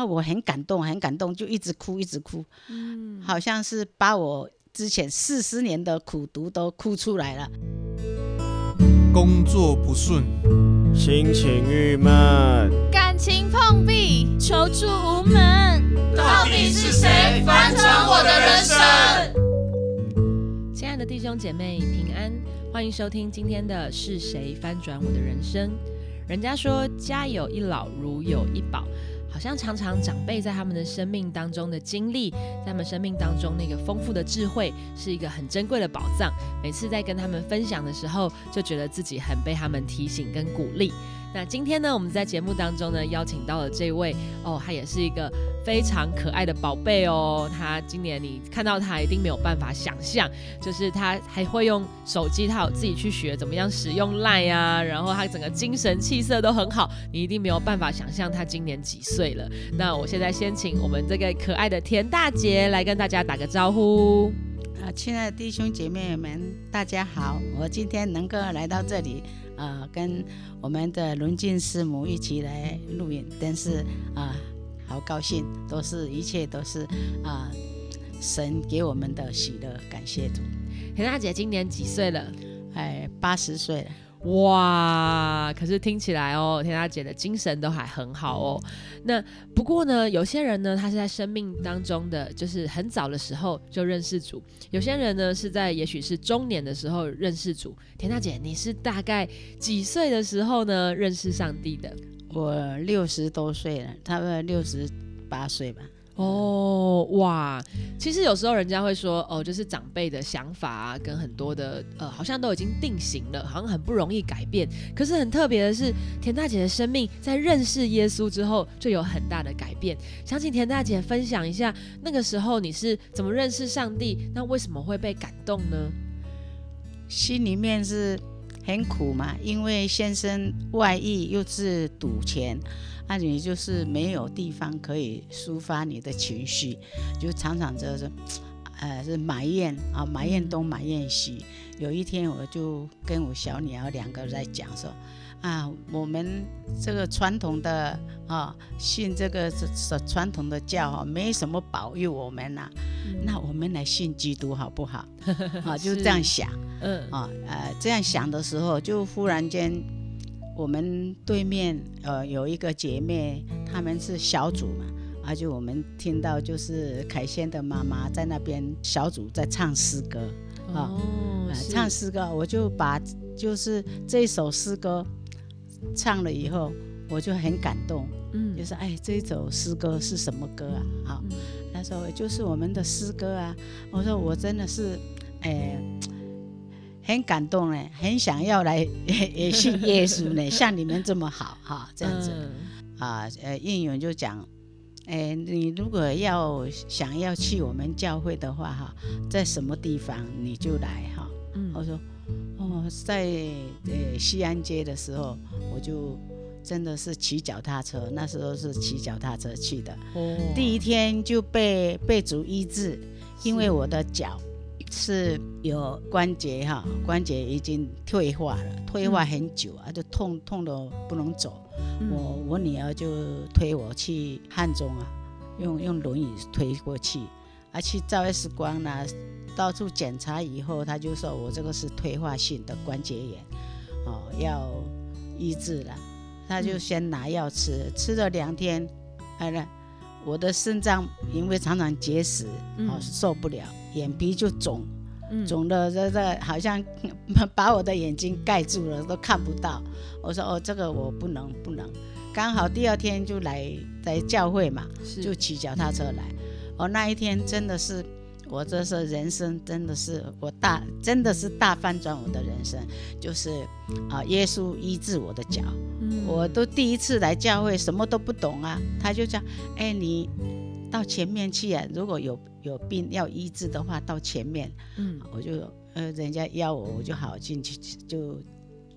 啊，我很感动，很感动，就一直哭，一直哭，嗯，好像是把我之前四十年的苦读都哭出来了。工作不顺，心情郁闷，感情碰壁，求助无门，到底是谁翻转我的人生？亲爱的弟兄姐妹平安，欢迎收听今天的是谁翻转我的人生。人家说家有一老如有一宝。好像常常长辈在他们的生命当中的经历，在他们生命当中那个丰富的智慧，是一个很珍贵的宝藏。每次在跟他们分享的时候，就觉得自己很被他们提醒跟鼓励。那今天呢，我们在节目当中呢，邀请到了这位哦，他也是一个非常可爱的宝贝哦。他今年你看到他一定没有办法想象，就是他还会用手机，他有自己去学怎么样使用 Line 啊，然后他整个精神气色都很好，你一定没有办法想象他今年几岁了。那我现在先请我们这个可爱的田大姐来跟大家打个招呼。啊，亲爱的弟兄姐妹们，大家好！我今天能够来到这里。啊，跟我们的伦静师母一起来录影，真是啊，好高兴，都是一切都是啊，神给我们的喜乐，感谢主。田大姐今年几岁了？哎，八十岁了。哇！可是听起来哦，田大姐的精神都还很好哦。那不过呢，有些人呢，他是在生命当中的，就是很早的时候就认识主；有些人呢，是在也许是中年的时候认识主。田大姐，你是大概几岁的时候呢认识上帝的？我六十多岁了，差不多六十八岁吧。哦哇，其实有时候人家会说哦，就是长辈的想法啊，跟很多的呃，好像都已经定型了，好像很不容易改变。可是很特别的是，田大姐的生命在认识耶稣之后就有很大的改变。想请田大姐分享一下，那个时候你是怎么认识上帝？那为什么会被感动呢？心里面是很苦嘛，因为先生外遇又是赌钱。那你就是没有地方可以抒发你的情绪，就常常就是，呃，是埋怨啊，埋怨东埋怨西。有一天，我就跟我小女儿两个在讲说，啊，我们这个传统的啊，信这个是是传统的教啊，没什么保佑我们呐，那我们来信基督好不好？啊，就这样想，嗯，啊，呃，这样想的时候，就忽然间。我们对面呃有一个姐妹，他们是小组嘛，而且我们听到就是凯旋的妈妈在那边小组在唱诗歌啊，唱诗歌，我就把就是这首诗歌唱了以后，我就很感动，嗯，就是哎这首诗歌是什么歌啊？好，他说就是我们的诗歌啊，我说我真的是哎。很感动呢，很想要来 也信耶稣呢，像你们这么好哈，这样子啊，呃，应勇就讲，哎，你如果要想要去我们教会的话哈，在什么地方你就来哈。我说，哦，在呃西安街的时候，我就真的是骑脚踏车，那时候是骑脚踏车去的。哦，第一天就被被主医治，因为我的脚。是有关节哈，关节已经退化了，退化很久啊，就痛痛的不能走。我我女儿就推我去汉中啊，用用轮椅推过去，啊去照 X 光呢，到处检查以后，他就说我这个是退化性的关节炎，哦，要医治了。他就先拿药吃，吃了两天，哎了。我的肾脏因为常常结石，哦受不了，眼皮就肿，肿的这这好像 把我的眼睛盖住了，都看不到。我说哦，这个我不能不能。刚好第二天就来来教会嘛，就骑脚踏车来。哦，那一天真的是。我这是人生，真的是我大，真的是大翻转我的人生，就是啊，耶稣医治我的脚，我都第一次来教会，什么都不懂啊，他就讲，哎，你到前面去啊，如果有有病要医治的话，到前面，嗯，我就呃，人家邀我，我就好进去，就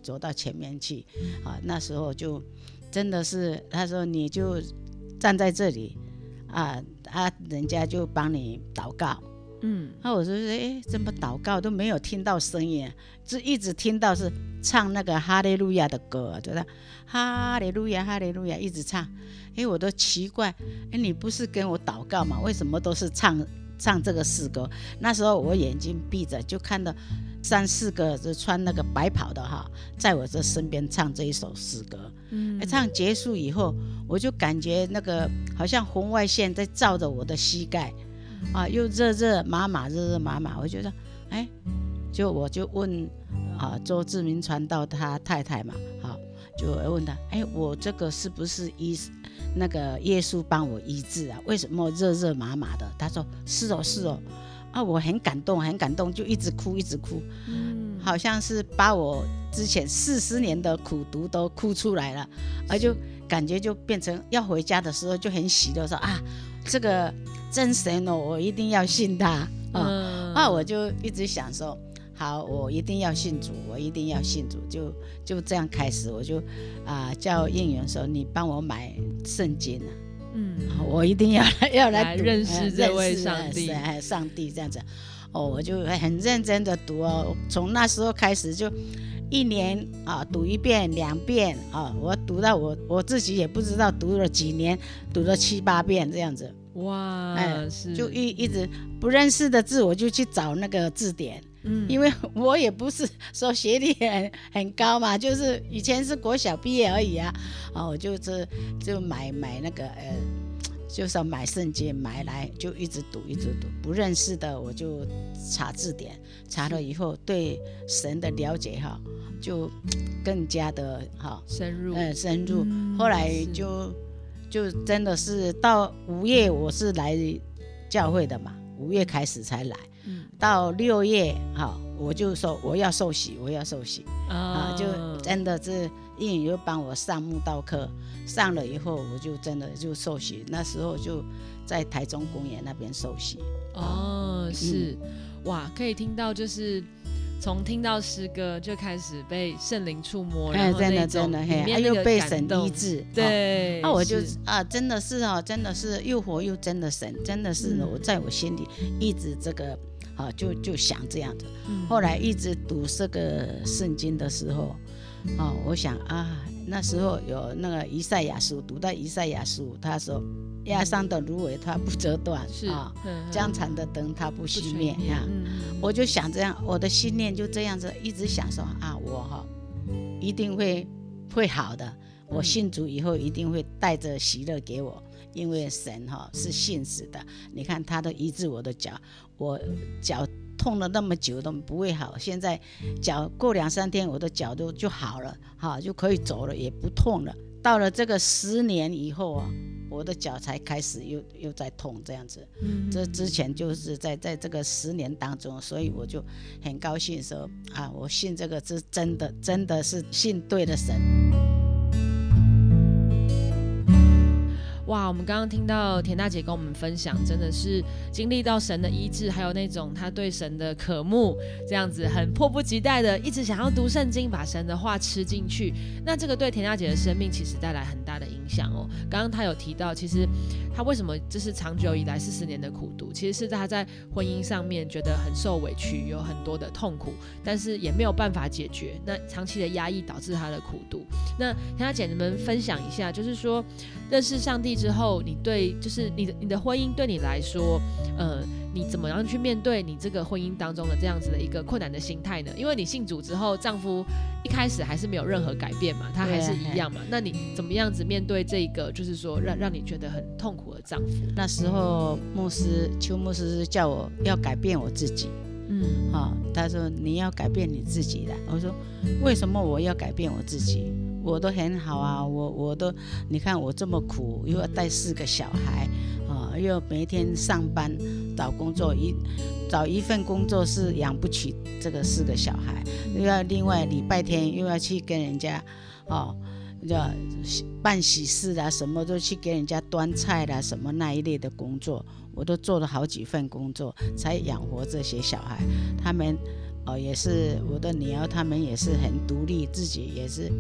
走到前面去，啊，那时候就真的是，他说你就站在这里，啊啊，人家就帮你祷告。嗯，那我就说，哎，怎么祷告都没有听到声音，就一直听到是唱那个哈利路亚的歌，觉得哈利路亚，哈利路亚，一直唱。哎，我都奇怪，哎，你不是跟我祷告吗？为什么都是唱唱这个诗歌？那时候我眼睛闭着，就看到三四个就穿那个白袍的哈，在我这身边唱这一首诗歌。嗯，唱结束以后，我就感觉那个好像红外线在照着我的膝盖。啊，又热热麻麻，热热麻麻，我觉得，哎，就我就问啊，周志明传道他太太嘛，好，就问他，哎，我这个是不是医那个耶稣帮我医治啊？为什么热热麻麻的？他说是哦，是哦，啊，我很感动，很感动，就一直哭，一直哭，嗯，好像是把我之前四十年的苦读都哭出来了，而就感觉就变成要回家的时候就很喜乐，说啊，这个。真神哦，我一定要信他。啊！那我就一直想说，好，我一定要信主，我一定要信主，就就这样开始，我就啊叫应援说，你帮我买圣经啊，嗯，我一定要要来认识这位上帝，上帝这样子，哦，我就很认真的读哦，从那时候开始就一年啊读一遍两遍啊，我读到我我自己也不知道读了几年，读了七八遍这样子。哇，哎，就一一直不认识的字，我就去找那个字典，嗯，因为我也不是说学历很很高嘛，就是以前是国小毕业而已啊，啊，我就是就买买那个呃，就是买圣经买来就一直读一直读，不认识的我就查字典，查了以后对神的了解哈，就更加的哈深入，嗯，深入，后来就。就真的是到五月我是来教会的嘛，五月开始才来，到六月哈，我就说我要受洗，我要受洗。啊，就真的是英语又帮我上慕道课，上了以后我就真的就受洗，那时候就在台中公园那边受洗。哦，是，哇，可以听到就是。从听到诗歌就开始被圣灵触摸，然后真的真的，嘿，又被神医治，对，那我就啊，真的是哦，真的是又活又真的神，真的是我在我心里一直这个啊，就就想这样子。后来一直读这个圣经的时候，啊，我想啊，那时候有那个以赛亚书，读到以赛亚书，他说。压伤的芦苇它不折断，是啊，江残的灯它不熄灭呀。我就想这样，我的信念就这样子一直想说啊，我哈一定会会好的。我信主以后一定会带着喜乐给我，因为神哈是信实的。你看他都医治我的脚，我脚痛了那么久都不会好，现在脚过两三天我的脚都就好了，哈就可以走了，也不痛了。到了这个十年以后啊。我的脚才开始又又在痛，这样子。这之前就是在在这个十年当中，所以我就很高兴说啊，我信这个是真的，真的是信对了神。哇，我们刚刚听到田大姐跟我们分享，真的是经历到神的医治，还有那种她对神的渴慕，这样子很迫不及待的，一直想要读圣经，把神的话吃进去。那这个对田大姐的生命其实带来很大的影响哦。刚刚她有提到，其实她为什么这是长久以来四十年的苦读，其实是她在婚姻上面觉得很受委屈，有很多的痛苦，但是也没有办法解决。那长期的压抑导致她的苦读。那田大姐，你们分享一下，就是说认识上帝。之后，你对就是你的你的婚姻对你来说，呃，你怎么样去面对你这个婚姻当中的这样子的一个困难的心态呢？因为你信主之后，丈夫一开始还是没有任何改变嘛，他还是一样嘛。那你怎么样子面对这个，就是说让让你觉得很痛苦的丈夫？那时候牧师邱牧师叫我要改变我自己，嗯，好，他说你要改变你自己的。我说为什么我要改变我自己？我都很好啊，我我都，你看我这么苦，又要带四个小孩，啊，又每天上班找工作，一找一份工作是养不起这个四个小孩，又要另外礼拜天又要去跟人家，哦，要办喜事啊，什么都去给人家端菜啦，什么那一类的工作，我都做了好几份工作才养活这些小孩，他们。哦，也是我的女儿，他们也是很独立，自己也是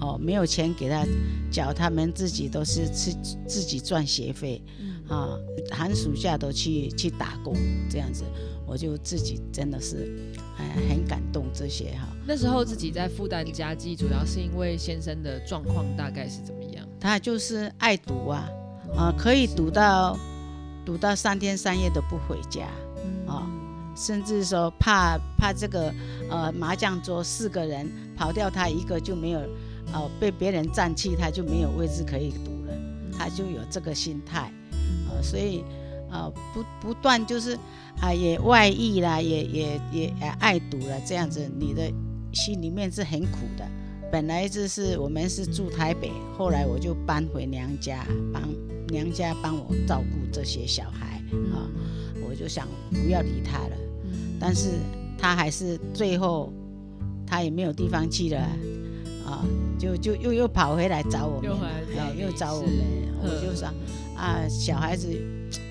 哦，没有钱给他缴，他们自己都是自自己赚学费，啊，寒暑假都去去打工这样子，我就自己真的是哎很感动这些哈。那时候自己在负担家计，主要是因为先生的状况大概是怎么样？他就是爱赌啊，啊，可以赌到赌到三天三夜都不回家，啊。甚至说怕怕这个呃麻将桌四个人跑掉，他一个就没有，呃被别人占去，他就没有位置可以赌了，他就有这个心态，呃所以呃不不断就是啊也外遇啦，也也也爱赌了，这样子你的心里面是很苦的。本来就是我们是住台北，后来我就搬回娘家，帮娘家帮我照顾这些小孩啊，我就想不要理他了。但是他还是最后，他也没有地方去了，啊，就就又又跑回来找我们，哎，又找我们，我就说啊，小孩子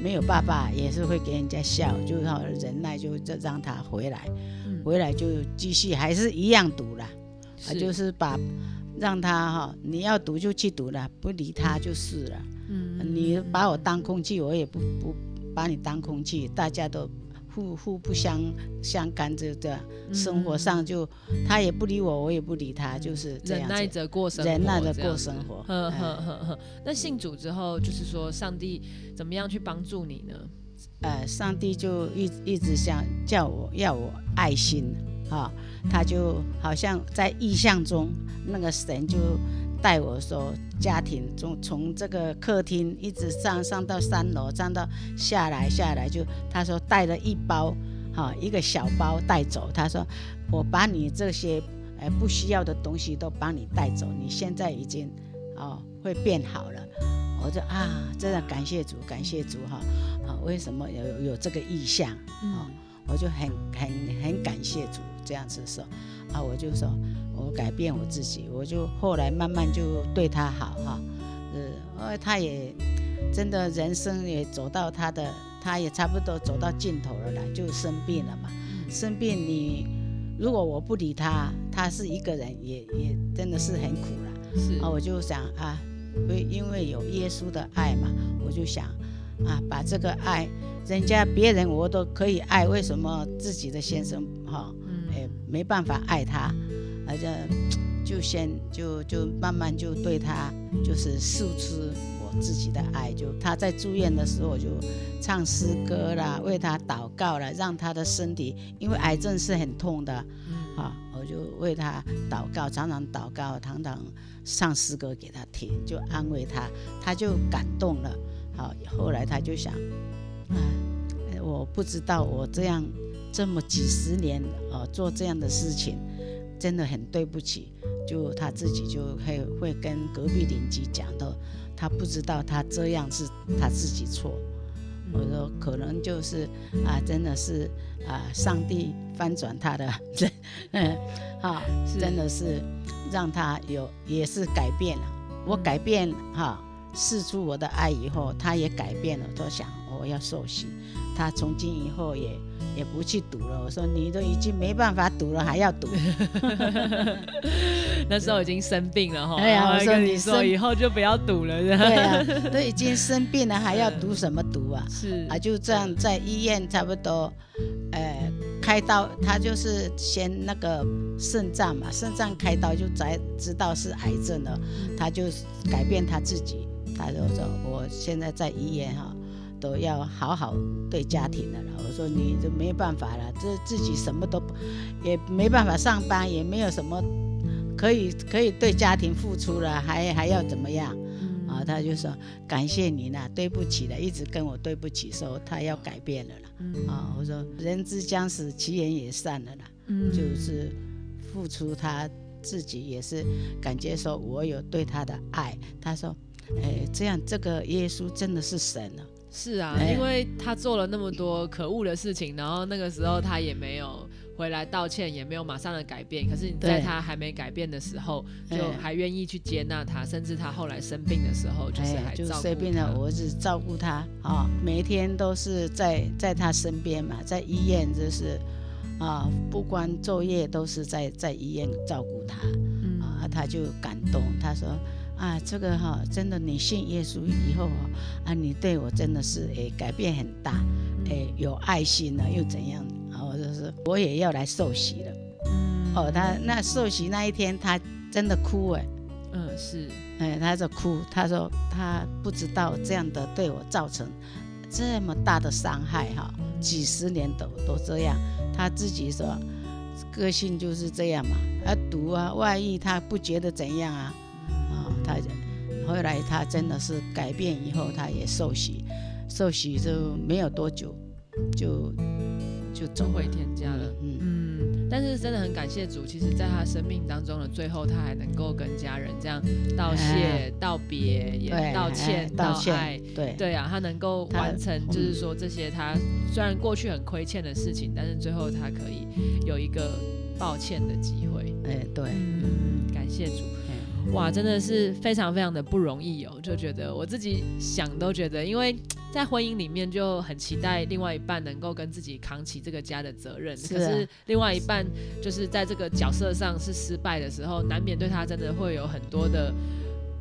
没有爸爸也是会给人家笑，就好忍耐，就这让他回来，回来就继续还是一样读了，啊，就是把让他哈，你要读就去读了，不理他就是了，嗯，你把我当空气，我也不不把你当空气，大家都。互互不相相干，这的生活上就他也不理我，我也不理他，就是这样忍耐着过生活，忍耐着过生活。呵呵呵呵。那信主之后，就是说上帝怎么样去帮助你呢？呃，上帝就一一直想叫我要我爱心啊，他就好像在意象中，那个神就。带我说，家庭从从这个客厅一直上上到三楼，上到下来下来，就他说带了一包，哈，一个小包带走。他说，我把你这些呃不需要的东西都帮你带走，你现在已经哦会变好了。我就啊，真的感谢主，感谢主哈啊，为什么有有这个意向啊？我就很很很感谢主这样子说啊，我就说。我改变我自己，我就后来慢慢就对他好哈，呃，呃，他也真的人生也走到他的，他也差不多走到尽头了啦，就生病了嘛。生病你如果我不理他，他是一个人也也真的是很苦了。是啊，我就想啊，为因为有耶稣的爱嘛，我就想啊，把这个爱，人家别人我都可以爱，为什么自己的先生哈，哎没办法爱他？好像就先就就慢慢就对他就是诉出我自己的爱，就他在住院的时候，我就唱诗歌啦，为他祷告了，让他的身体，因为癌症是很痛的，啊，我就为他祷告，常常祷告，常常唱诗歌给他听，就安慰他，他就感动了。好，后来他就想，啊，我不知道我这样这么几十年呃做这样的事情。真的很对不起，就他自己就会会跟隔壁邻居讲的，他不知道他这样是他自己错。我说可能就是啊，真的是啊，上帝翻转他的，嗯，哈，真的是让他有也是改变了。我改变哈，试出我的爱以后，他也改变了，都想我要受洗。他从今以后也。也不去赌了。我说你都已经没办法赌了，还要赌？那时候已经生病了哈。哎呀，我说你说以后就不要赌了。对啊，都已经生病了，还要赌什么赌啊？是啊，就这样在医院差不多，呃，开刀，他就是先那个肾脏嘛，肾脏开刀就才知道是癌症了，他就改变他自己，他就说我现在在医院哈。都要好好对家庭的了。我说你就没办法了，这自己什么都也没办法上班，也没有什么可以可以对家庭付出了，还还要怎么样？啊，他就说感谢你呢，对不起了，一直跟我对不起，说他要改变了啦。啊，我说人之将死，其言也善了啦。嗯，就是付出他自己也是感觉说我有对他的爱。他说，哎，这样这个耶稣真的是神了。是啊，因为他做了那么多可恶的事情，然后那个时候他也没有回来道歉，也没有马上的改变。可是你在他还没改变的时候，就还愿意去接纳他，甚至他后来生病的时候，就是还照顾生病了，我只照顾他啊，每一天都是在在他身边嘛，在医院就是啊，不管昼夜都是在在医院照顾他嗯。啊，他就感动，他说啊，这个哈、真的你信耶稣以后啊，啊，你对我真的是诶改变很大，嗯诶有爱心了又怎样？然后就是我也要来受洗了。嗯哦，他那受洗那一天，他真的哭哎，嗯是哎，他就哭，他说他不知道这样的对我造成这么大的伤害哈，几十年都都这样，他自己说个性就是这样嘛，啊毒啊外遇他不觉得怎样啊，啊、他后来他真的是改变以后，他也受洗，受洗就没有多久就就走回天家了。嗯，嗯，但是真的很感谢主，其实在他生命当中的最后，他还能够跟家人这样道谢、哎道别，也，道歉、哎道爱歉，。对对啊，他能够完成，就是说这些他虽然过去很亏欠的事情，但是最后他可以有一个抱歉的机会。哎对，嗯，感谢主。哎哇，真的是非常非常的不容易哦，就觉得我自己想都觉得，因为在婚姻里面就很期待另外一半能够跟自己扛起这个家的责任，是啊可是另外一半就是在这个角色上是失败的时候，难免对他真的会有很多的。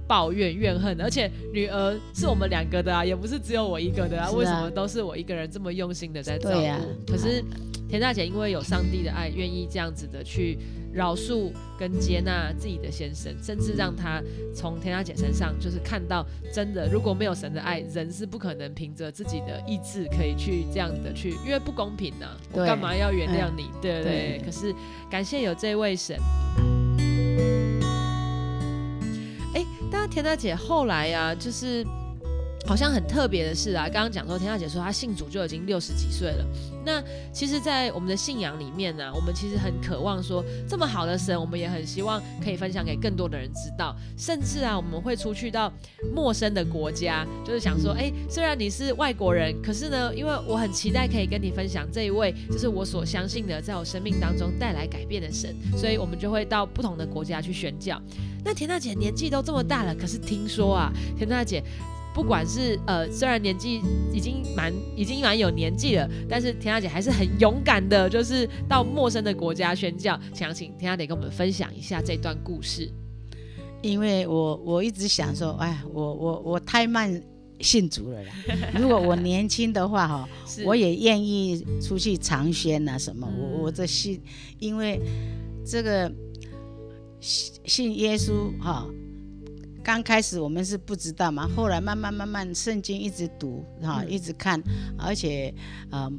抱怨怨恨，而且女儿是我们两个的啊，也不是只有我一个的啊。啊为什么都是我一个人这么用心的在照顾？可是田大姐因为有上帝的爱，愿意这样子的去饶恕跟接纳自己的先生，甚至让他从田大姐身上就是看到，真的如果没有神的爱，人是不可能凭着自己的意志可以去这样的去，因为不公平呐、我对干嘛要原谅你？对不对对？可是感谢有这位神。哎，但是田大姐后来呀、就是好像很特别的是啊，刚刚讲说田大姐说她信主就已经六十几岁了。那其实，在我们的信仰里面呢、我们其实很渴望说，这么好的神，我们也很希望可以分享给更多的人知道。甚至啊，我们会出去到陌生的国家，就是想说，哎，虽然你是外国人，可是呢，因为我很期待可以跟你分享这一位，就是我所相信的，在我生命当中带来改变的神，所以我们就会到不同的国家去宣教。那田大姐年纪都这么大了，可是听说啊，田大姐不管是呃，虽然年纪已经蛮已经蛮有年纪了，但是田大姐还是很勇敢的，就是到陌生的国家宣教。想请田大姐跟我们分享一下这段故事。因为我我一直想说，哎，我我我太慢信主了啦。如果我年轻的话哈，我也愿意出去尝鲜啊什么。嗯我我这信，因为这个信信耶稣哈。刚开始我们是不知道嘛，后来慢慢慢慢圣经一直读哈，嗯一直看，而且呃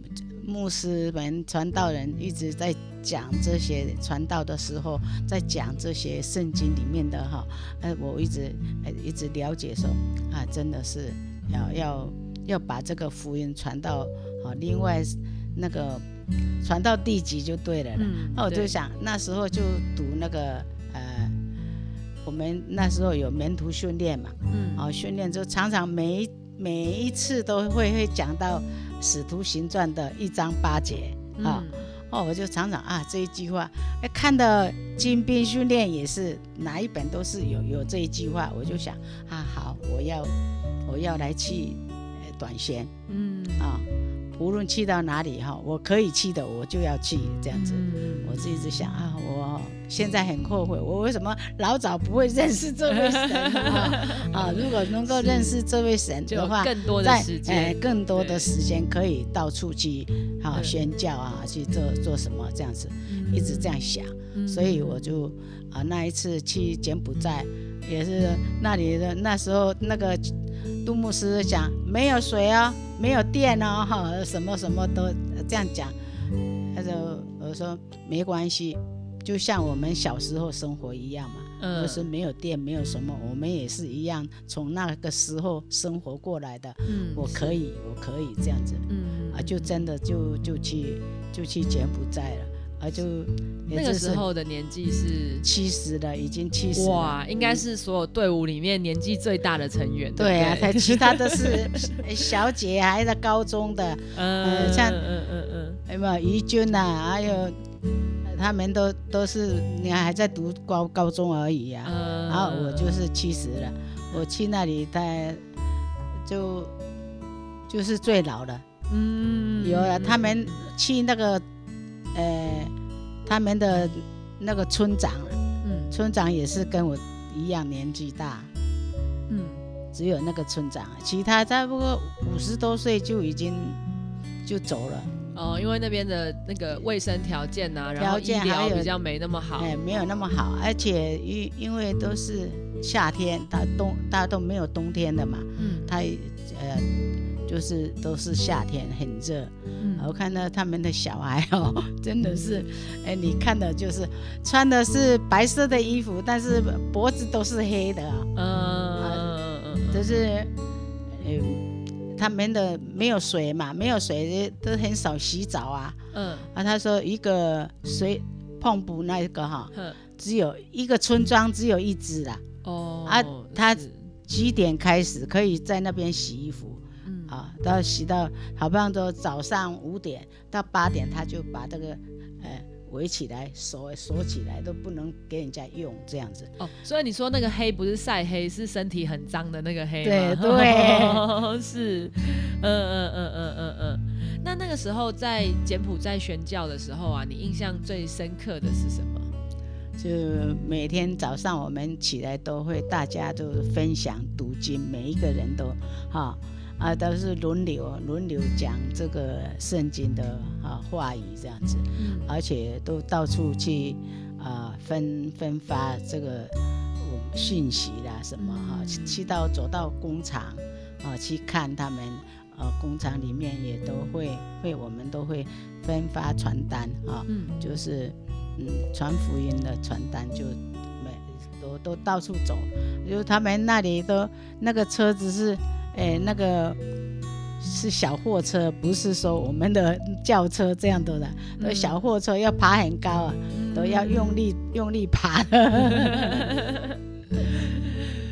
牧师们传道人一直在讲这些传道的时候，在讲这些圣经里面的哈，呃，我一直呃一直了解说啊，真的是要要要把这个福音传到啊，另外那个传到地级就对了啦。嗯那我就想那时候就读那个呃，我们那时候有门徒训练嘛，嗯哦，训练就常常每一每一次都会会讲到《使徒行传》的一章八节啊。嗯哦，我就常常啊这一句话，哎，看到精兵训练也是哪一本都是有有这一句话，我就想啊，好，我要我要来去呃短宣嗯啊，无论去到哪里哈、我可以去的我就要去这样子。嗯。我是一直想啊，我现在很后悔，我为什么老早不会认识这位神啊？啊，如果能够认识这位神的话，更多的在时哎间，更多的时间可以到处去啊宣教啊，去做做什么这样子，一直这样想，嗯。所以我就啊那一次去柬埔寨，也是那里的那时候那个杜牧师讲没有水哦，没有电哦，哈，什么什么都这样讲，他说我说没关系。就像我们小时候生活一样嘛，嗯就是没有电，没有什么，我们也是一样从那个时候生活过来的。嗯我可以，我可以这样子嗯啊，就真的就就去就去柬埔寨了啊，就那个时候的年纪是七十了，已经七十。哇，应该是所有队伍里面年纪最大的成员。对啊，其他都是 小姐，还在高中的，嗯呃像嗯嗯嗯有没有于军呐，还有他们都都是你还在读高高中而已呀、嗯，然后我就是七十了，我去那里，他就就是最老了。嗯有了，他们去那个呃他们的那个村长，嗯。村长也是跟我一样年纪大，嗯，只有那个村长，其他差不多五十多岁就已经就走了，哦，因为那边的那个卫生条件呐、然后条医件还有疗比较没那么好。哎，没有那么好，而且因因为都是夏天，它冬大家都没有冬天的嘛，嗯。它呃就是都是夏天很热，嗯。我看到他们的小孩哦，真的是，哎，你看的就是穿的是白色的衣服，但是脖子都是黑的啊、嗯嗯就是，呃，他们的没有水嘛，没有水都很少洗澡啊。嗯。啊，他说一个水碰布那个哈，嗯只有一个村庄只有一只啦。哦啊他几点开始可以在那边洗衣服嗯啊？到洗到好像都早上五点到八点，他就把这个呃围起来锁锁起来，都不能给人家用这样子。哦，所以你说那个黑不是晒黑，是身体很脏的那个黑对吗 对是，嗯嗯嗯嗯嗯嗯。那那个时候在柬埔寨宣教的时候啊，你印象最深刻的是什么？就每天早上我们起来都会，大家都分享读经，每一个人都哈啊都是轮流轮流讲这个圣经的啊话语这样子，嗯。而且都到处去啊分分发这个我们讯息啦什么哈，去去到走到工厂啊去看他们。呃，工厂里面也都会会，我们都会分发传单啊，嗯。就是嗯传福音的传单就每都都到处走，就他们那里都那个车子是诶、那个是小货车，不是说我们的轿车这样的的，都小货车要爬很高啊，都要用力用力爬。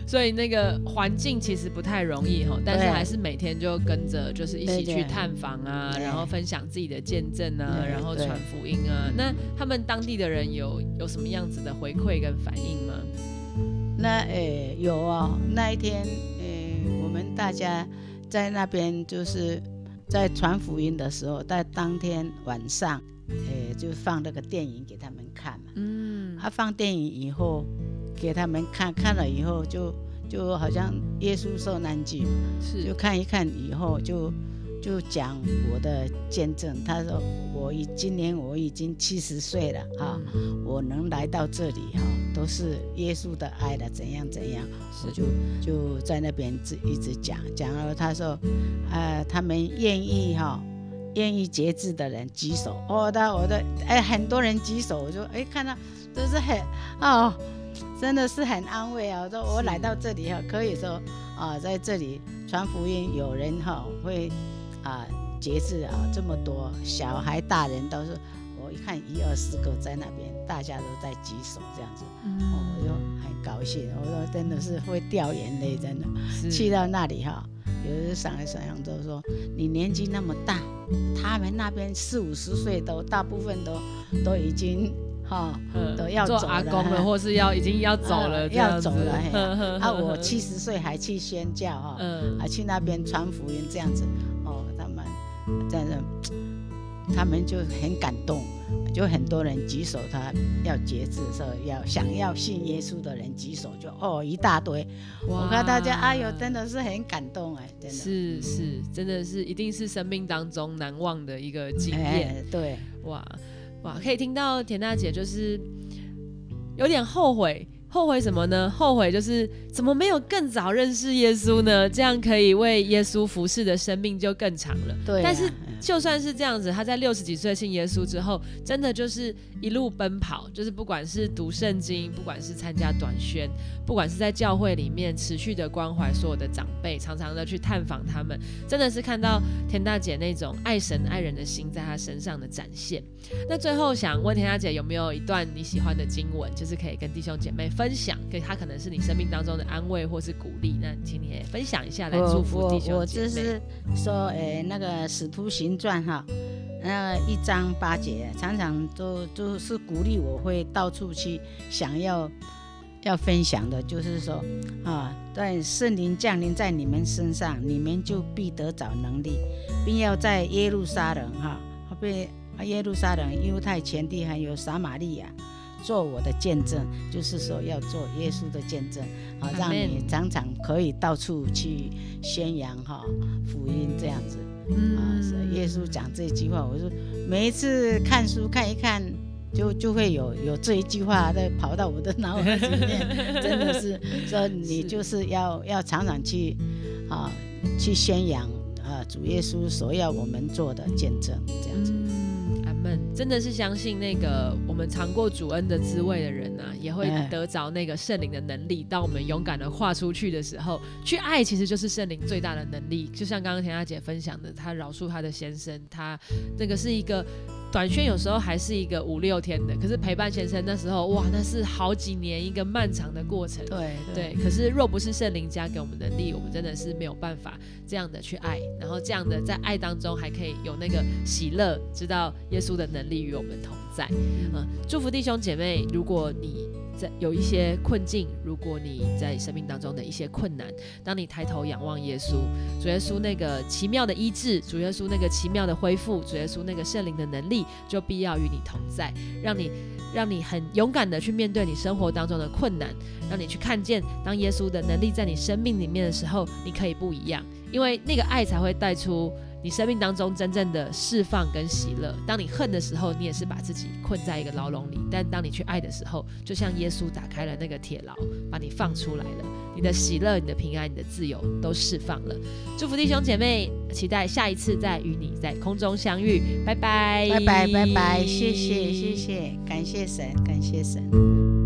所以那个环境其实不太容易哈，但是还是每天就跟着，就是一起去探访啊，然后分享自己的见证啊，然后传福音啊。那他们当地的人有有什么样子的回馈跟反应吗？那诶、有哦，那一天大家在那边就是在传福音的时候，在当天晚上，诶、就放那个电影给他们看嘛。嗯他、放电影以后给他们看，看了以后就就好像耶稣受难记嘛，就看一看以后就就讲我的见证。他说我已今年我已经七十岁了哈、嗯我能来到这里哈、都是耶稣的爱的，怎样怎样，我就就在那边一直讲讲了。他说，呃，他们愿意哈、愿意节制的人举手。我的我的，哎，很多人举手，我就哎看到都是很哦，真的是很安慰啊。我说我来到这里哈、可以说啊，在这里传福音，有人哈、会啊节制啊这么多，小孩大人都是。我一看一二十个在那边，大家都在举手这样子，哦，我就很高兴。我说真的是会掉眼泪，真的。去到那里哈，有人上来想想都说你年纪那么大，他们那边四五十岁都大部分都都已经哈、嗯都要做走了阿公了，或是要已经要走了，要走了。啊，我七十岁还去宣教哈，嗯啊去那边传福音这样子，真的 他们就很感动，就很多人举手，他要节制的时候要想要信耶稣的人举手就哦一大堆，我看大家哎呦真的是很感动哎，真的是是，真的是一定是生命当中难忘的一个经验。哎对。哇哇，可以听到田大姐就是有点后悔，后悔什么呢？后悔就是怎么没有更早认识耶稣呢？这样可以为耶稣服侍的生命就更长了。对啊、但是嗯就算是这样子，他在六十几岁信耶稣之后，真的就是一路奔跑，就是不管是读圣经，不管是参加短宣，不管是在教会里面持续的关怀所有的长辈，常常的去探访他们，真的是看到田大姐那种爱神爱人的心在她身上的展现。那最后想问田大姐，有没有一段你喜欢的经文，就是可以跟弟兄姐妹分享，可他可能是你生命当中的安慰或是鼓励，那请你也分享一下来祝福我弟我我就兄姐妹。是说，诶、那个《使徒行传》哈，那一章八节，常常都都是鼓励我会到处去想要要分享的，就是说啊，在圣灵降临在你们身上，你们就必得找能力，并要在耶路撒冷哈，被啊，耶路撒冷、犹太全地还有撒玛利亚，做我的见证，就是说要做耶稣的见证，啊，让你常常可以到处去宣扬哈福音这样子。啊，是耶稣讲这句话，我说每一次看书看一看，就就会有有这一句话在跑到我的脑海里面，真的是说你就是要 要常常去啊去宣扬啊主耶稣所要我们做的见证这样子。们真的是相信那个我们尝过主恩的滋味的人啊，也会得着那个圣灵的能力。当我们勇敢的跨出去的时候，去爱其实就是圣灵最大的能力。就像刚刚田大姐分享的，她饶恕她的先生，她那个是一个。短宣有时候还是一个五六天的，可是陪伴先生那时候，哇，那是好几年一个漫长的过程。对对。可是若不是圣灵加给我们能力，我们真的是没有办法这样的去爱，然后这样的在爱当中还可以有那个喜乐，知道耶稣的能力与我们同在。嗯，祝福弟兄姐妹，如果你。在有一些困境，如果你在生命当中的一些困难，当你抬头仰望耶稣，主耶稣那个奇妙的医治，主耶稣那个奇妙的恢复，主耶稣那个圣灵的能力，就必要与你同在，让你让你很勇敢的去面对你生活当中的困难，让你去看见，当耶稣的能力在你生命里面的时候，你可以不一样，因为那个爱才会带出。你生命当中真正的释放跟喜乐，当你恨的时候，你也是把自己困在一个牢笼里；但当你去爱的时候，就像耶稣打开了那个铁牢，把你放出来了。你的喜乐、你的平安、你的自由都释放了。祝福弟兄姐妹，期待下一次再与你在空中相遇。拜拜，拜拜，拜拜，谢谢，谢谢，感谢神，感谢神。